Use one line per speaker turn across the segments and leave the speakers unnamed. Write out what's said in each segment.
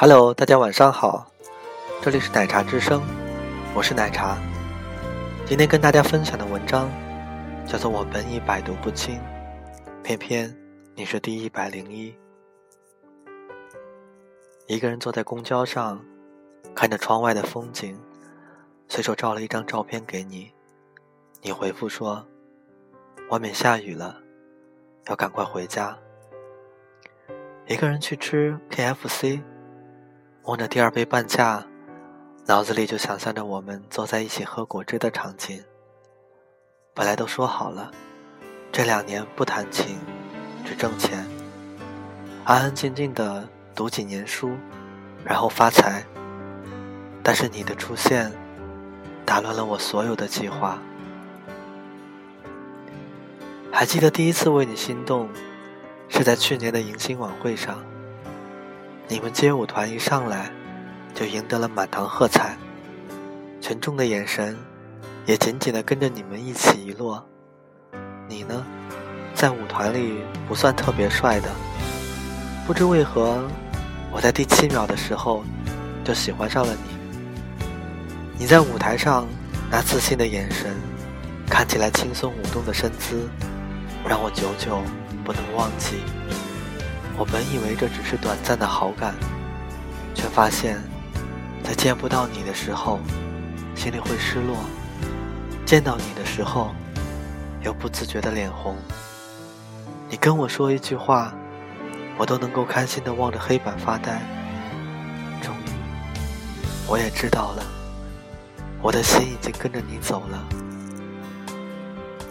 Hello，大家晚上好，这里是奶茶之声，我是奶茶。今天跟大家分享的文章叫做《我本已百毒不侵》，偏偏你是第一百零一。一个人坐在公交上，看着窗外的风景，随手照了一张照片给你，你回复说：“外面下雨了，要赶快回家。”一个人去吃 KFC，望着第二杯半价，脑子里就想象着我们坐在一起喝果汁的场景。本来都说好了，这两年不谈情，只挣钱，安安静静的读几年书，然后发财。但是你的出现，打乱了我所有的计划。还记得第一次为你心动。是在去年的迎新晚会上，你们街舞团一上来，就赢得了满堂喝彩，群众的眼神也紧紧的跟着你们一起一落。你呢，在舞团里不算特别帅的，不知为何，我在第七秒的时候就喜欢上了你。你在舞台上那自信的眼神，看起来轻松舞动的身姿，让我久久。不能忘记，我本以为这只是短暂的好感，却发现，在见不到你的时候，心里会失落；见到你的时候，又不自觉的脸红。你跟我说一句话，我都能够开心的望着黑板发呆。终于，我也知道了，我的心已经跟着你走了。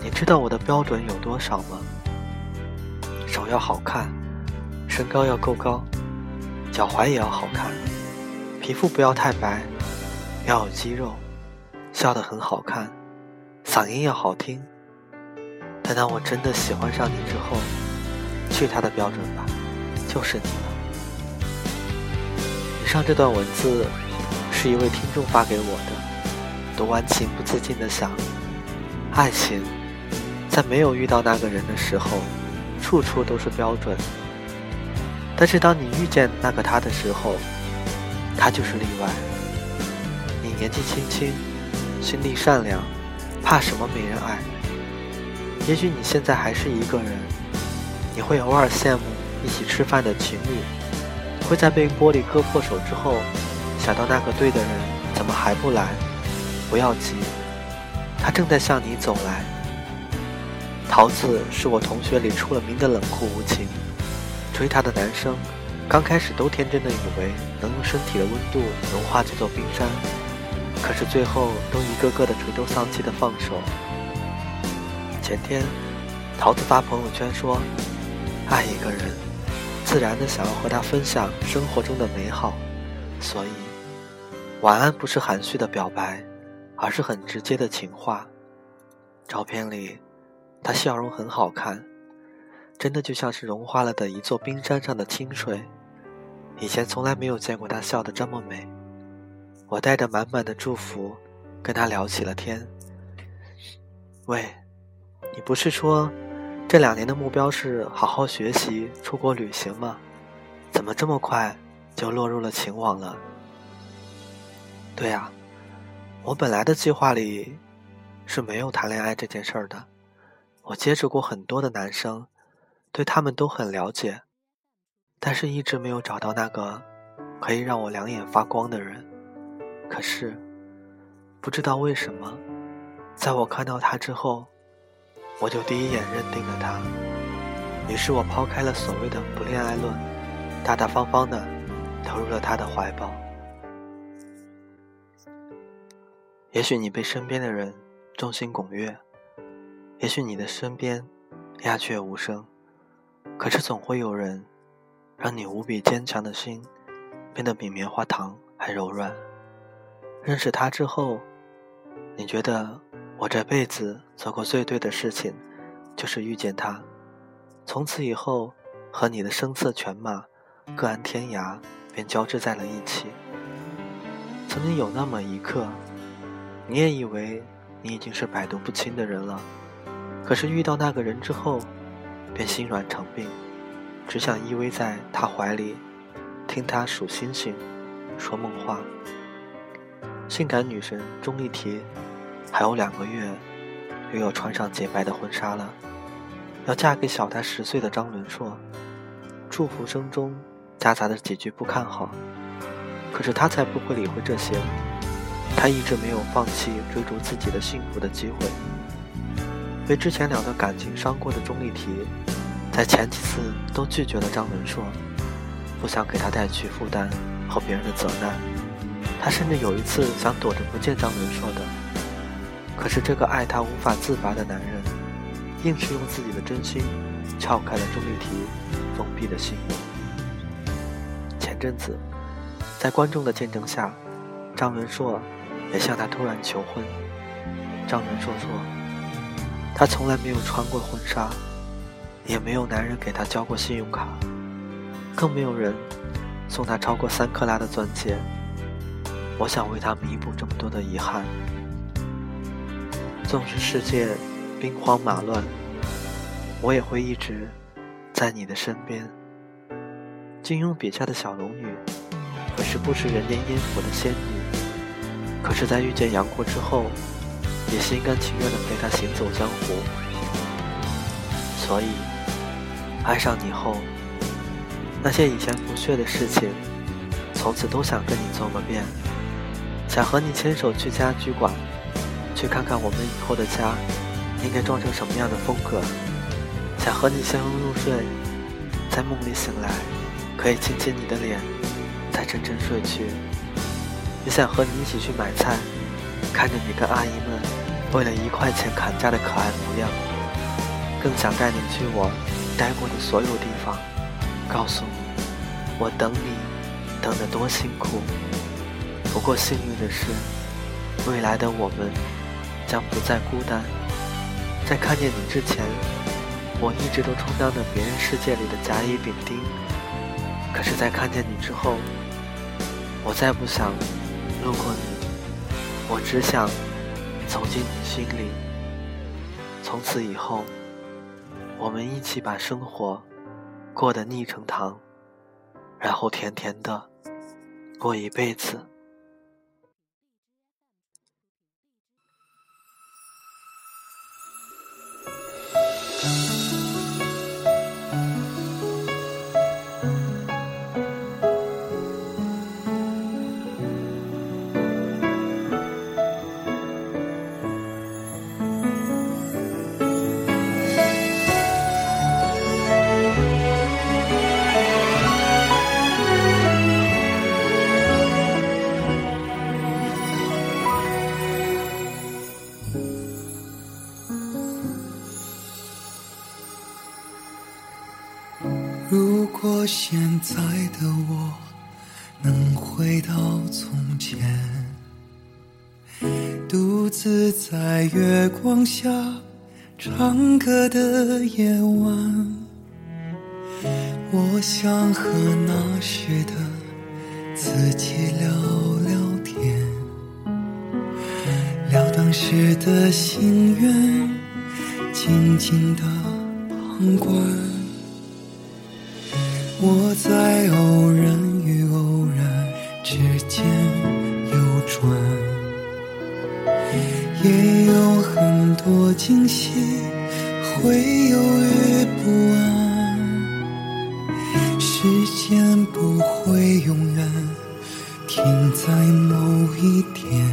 你知道我的标准有多少吗？手要好看，身高要够高，脚踝也要好看，皮肤不要太白，要有肌肉，笑得很好看，嗓音要好听。但当我真的喜欢上你之后，去他的标准吧，就是你了。以上这段文字是一位听众发给我的，读完情不自禁的想，爱情在没有遇到那个人的时候。处处都是标准，但是当你遇见那个他的时候，他就是例外。你年纪轻轻，心地善良，怕什么没人爱？也许你现在还是一个人，你会偶尔羡慕一起吃饭的情侣，会在被玻璃割破手之后，想到那个对的人怎么还不来？不要急，他正在向你走来。桃子是我同学里出了名的冷酷无情，追她的男生刚开始都天真的以为能用身体的温度融化这座冰山，可是最后都一个个的垂头丧气的放手。前天，桃子发朋友圈说，爱一个人，自然的想要和他分享生活中的美好，所以，晚安不是含蓄的表白，而是很直接的情话。照片里。他笑容很好看，真的就像是融化了的一座冰山上的清水。以前从来没有见过他笑得这么美。我带着满满的祝福，跟他聊起了天。喂，你不是说这两年的目标是好好学习、出国旅行吗？怎么这么快就落入了情网了？对呀，我本来的计划里是没有谈恋爱这件事儿的。我接触过很多的男生，对他们都很了解，但是一直没有找到那个可以让我两眼发光的人。可是，不知道为什么，在我看到他之后，我就第一眼认定了他。于是我抛开了所谓的不恋爱论，大大方方的投入了他的怀抱。也许你被身边的人众星拱月。也许你的身边鸦雀无声，可是总会有人让你无比坚强的心变得比棉花糖还柔软。认识他之后，你觉得我这辈子做过最对的事情就是遇见他。从此以后，和你的声色犬马各安天涯便交织在了一起。曾经有那么一刻，你也以为你已经是百毒不侵的人了。可是遇到那个人之后，便心软成病，只想依偎在他怀里，听他数星星，说梦话。性感女神钟丽缇，还有两个月，又要穿上洁白的婚纱了，要嫁给小她十岁的张伦硕。祝福声中夹杂着几句不看好，可是他才不会理会这些。他一直没有放弃追逐自己的幸福的机会。被之前两段感情伤过的钟丽缇，在前几次都拒绝了张伦硕，不想给他带去负担和别人的责难。他甚至有一次想躲着不见张伦硕的，可是这个爱他无法自拔的男人，硬是用自己的真心撬开了钟丽缇封闭的心。前阵子，在观众的见证下，张伦硕也向他突然求婚。张伦硕说。他从来没有穿过婚纱，也没有男人给她交过信用卡，更没有人送她超过三克拉的钻戒。我想为她弥补这么多的遗憾。纵使世界兵荒马乱，我也会一直在你的身边。金庸笔下的小龙女，可是不食人间烟火的仙女，可是，在遇见杨过之后。也心甘情愿的陪他行走江湖，所以爱上你后，那些以前不屑的事情，从此都想跟你做个遍。想和你牵手去家居馆，去看看我们以后的家应该装成什么样的风格。想和你相拥入睡，在梦里醒来，可以亲亲你的脸，再沉沉睡去。也想和你一起去买菜。看着你跟阿姨们为了一块钱砍价的可爱模样，更想带你去我待过的所有地方，告诉你我等你等得多辛苦。不过幸运的是，未来的我们将不再孤单。在看见你之前，我一直都充当着别人世界里的甲乙丙丁。可是，在看见你之后，我再不想路过你。我只想走进你心里，从此以后，我们一起把生活过得腻成糖，然后甜甜的过一辈子。
现在的我能回到从前，独自在月光下唱歌的夜晚，我想和那时的自己聊聊天，聊当时的心愿，静静的旁观。我在偶然与偶然之间游转，也有很多惊喜，会犹豫不安。时间不会永远停在某一点，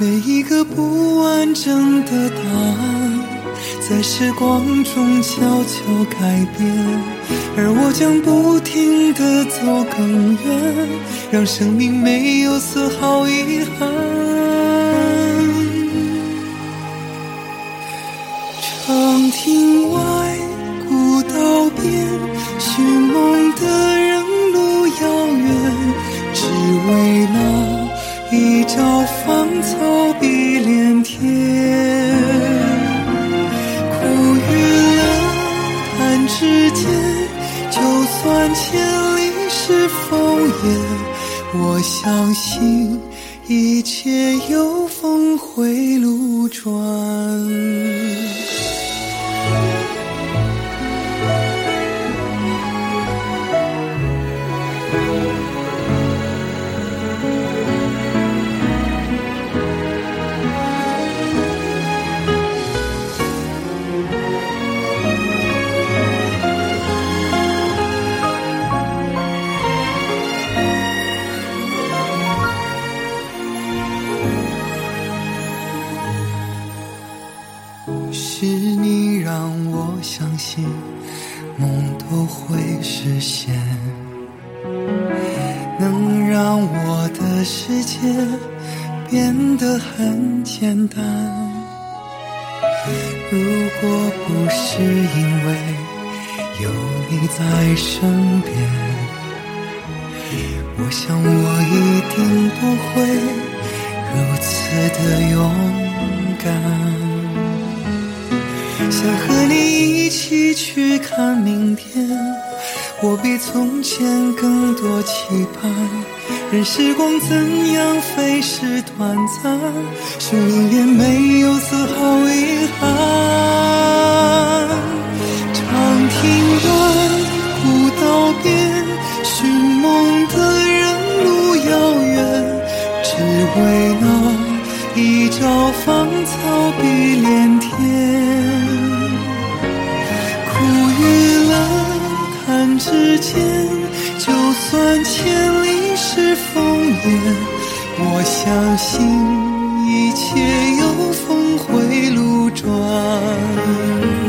每一个不完整的答案，在时光中悄悄改变，而我将不停地走更远，让生命没有丝毫遗憾。长亭外，古道边，寻梦的人路遥远，只为那。一朝芳草碧连天，苦与乐弹指间，就算千里是烽烟，我相信一切有峰回路转。现，能让我的世界变得很简单。如果不是因为有你在身边，我想我一定不会如此的勇敢。想和你一起去看明天，我比从前更多期盼。任时光怎样飞逝短暂，生命也没有丝毫遗憾。我相信一切有峰回路转。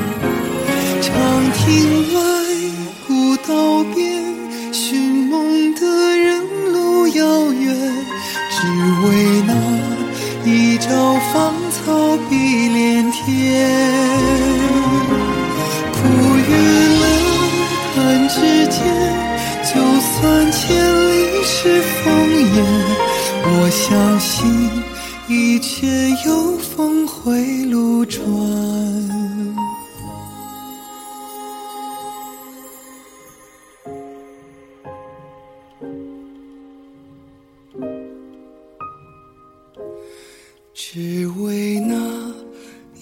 我相信一切有峰回路转，只为那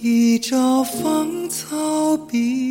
一朝芳草碧。